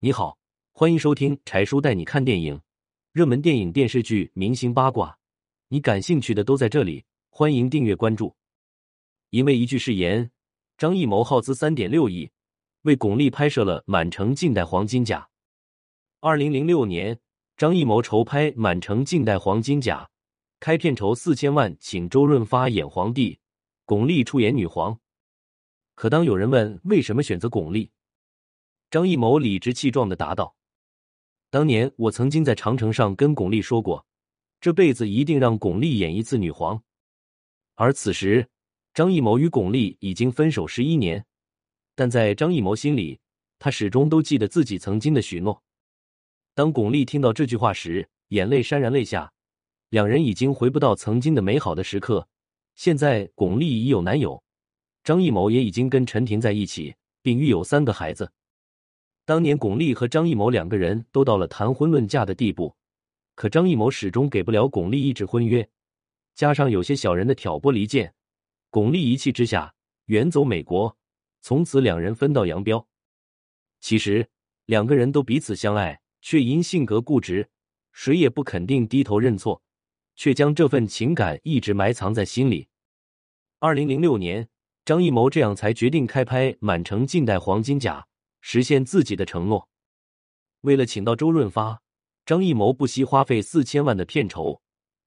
你好，欢迎收听柴叔带你看电影，热门电影、电视剧、明星八卦，你感兴趣的都在这里。欢迎订阅关注。因为一句誓言，张艺谋耗资三点六亿为巩俐拍摄了《满城尽带黄金甲》。二零零六年，张艺谋筹拍《满城尽带黄金甲》，开片酬四千万，请周润发演皇帝，巩俐出演女皇。可当有人问为什么选择巩俐，张艺谋理直气壮的答道：“当年我曾经在长城上跟巩俐说过，这辈子一定让巩俐演一次女皇。”而此时，张艺谋与巩俐已经分手十一年，但在张艺谋心里，他始终都记得自己曾经的许诺。当巩俐听到这句话时，眼泪潸然泪下。两人已经回不到曾经的美好的时刻。现在，巩俐已有男友，张艺谋也已经跟陈婷在一起，并育有三个孩子。当年，巩俐和张艺谋两个人都到了谈婚论嫁的地步，可张艺谋始终给不了巩俐一纸婚约。加上有些小人的挑拨离间，巩俐一气之下远走美国，从此两人分道扬镳。其实两个人都彼此相爱，却因性格固执，谁也不肯定低头认错，却将这份情感一直埋藏在心里。二零零六年，张艺谋这样才决定开拍《满城尽带黄金甲》，实现自己的承诺。为了请到周润发，张艺谋不惜花费四千万的片酬。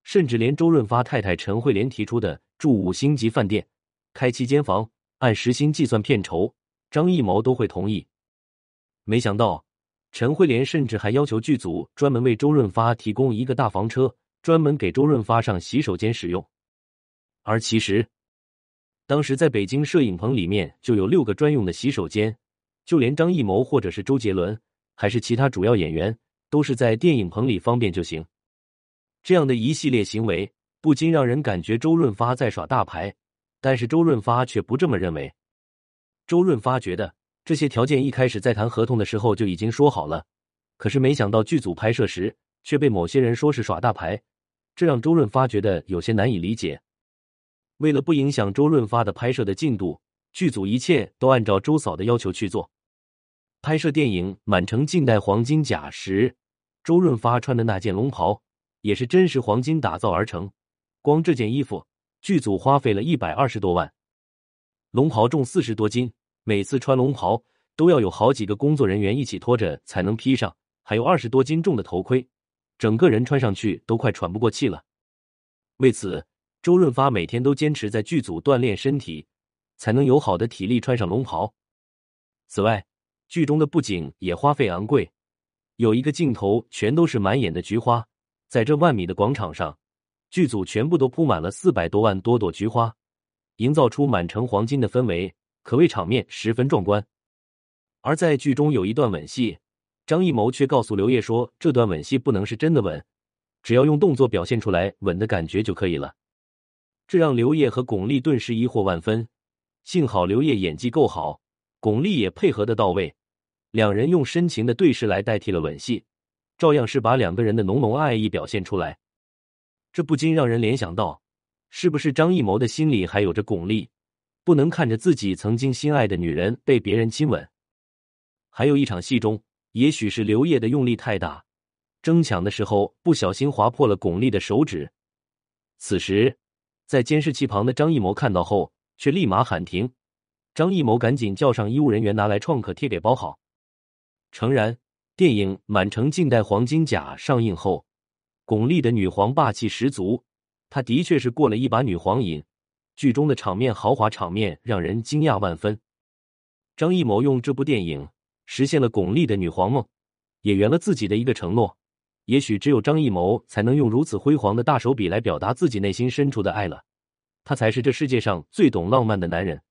甚至连周润发太太陈慧莲提出的住五星级饭店、开七间房、按时薪计算片酬，张艺谋都会同意。没想到，陈慧莲甚至还要求剧组专门为周润发提供一个大房车，专门给周润发上洗手间使用。而其实，当时在北京摄影棚里面就有六个专用的洗手间，就连张艺谋或者是周杰伦，还是其他主要演员，都是在电影棚里方便就行。这样的一系列行为，不禁让人感觉周润发在耍大牌，但是周润发却不这么认为。周润发觉得这些条件一开始在谈合同的时候就已经说好了，可是没想到剧组拍摄时却被某些人说是耍大牌，这让周润发觉得有些难以理解。为了不影响周润发的拍摄的进度，剧组一切都按照周嫂的要求去做。拍摄电影《满城尽带黄金甲》时，周润发穿的那件龙袍。也是真实黄金打造而成，光这件衣服，剧组花费了一百二十多万。龙袍重四十多斤，每次穿龙袍都要有好几个工作人员一起拖着才能披上，还有二十多斤重的头盔，整个人穿上去都快喘不过气了。为此，周润发每天都坚持在剧组锻炼身体，才能有好的体力穿上龙袍。此外，剧中的布景也花费昂贵，有一个镜头全都是满眼的菊花。在这万米的广场上，剧组全部都铺满了四百多万多朵菊花，营造出满城黄金的氛围，可谓场面十分壮观。而在剧中有一段吻戏，张艺谋却告诉刘烨说，这段吻戏不能是真的吻，只要用动作表现出来吻的感觉就可以了。这让刘烨和巩俐顿时疑惑万分。幸好刘烨演技够好，巩俐也配合的到位，两人用深情的对视来代替了吻戏。照样是把两个人的浓浓爱意表现出来，这不禁让人联想到，是不是张艺谋的心里还有着巩俐，不能看着自己曾经心爱的女人被别人亲吻？还有一场戏中，也许是刘烨的用力太大，争抢的时候不小心划破了巩俐的手指。此时，在监视器旁的张艺谋看到后，却立马喊停。张艺谋赶紧叫上医务人员拿来创可贴给包好。诚然。电影《满城尽带黄金甲》上映后，巩俐的女皇霸气十足，她的确是过了一把女皇瘾。剧中的场面豪华场面让人惊讶万分。张艺谋用这部电影实现了巩俐的女皇梦，也圆了自己的一个承诺。也许只有张艺谋才能用如此辉煌的大手笔来表达自己内心深处的爱了。他才是这世界上最懂浪漫的男人。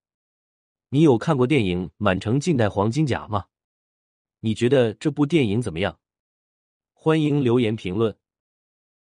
你有看过电影《满城尽带黄金甲》吗？你觉得这部电影怎么样？欢迎留言评论。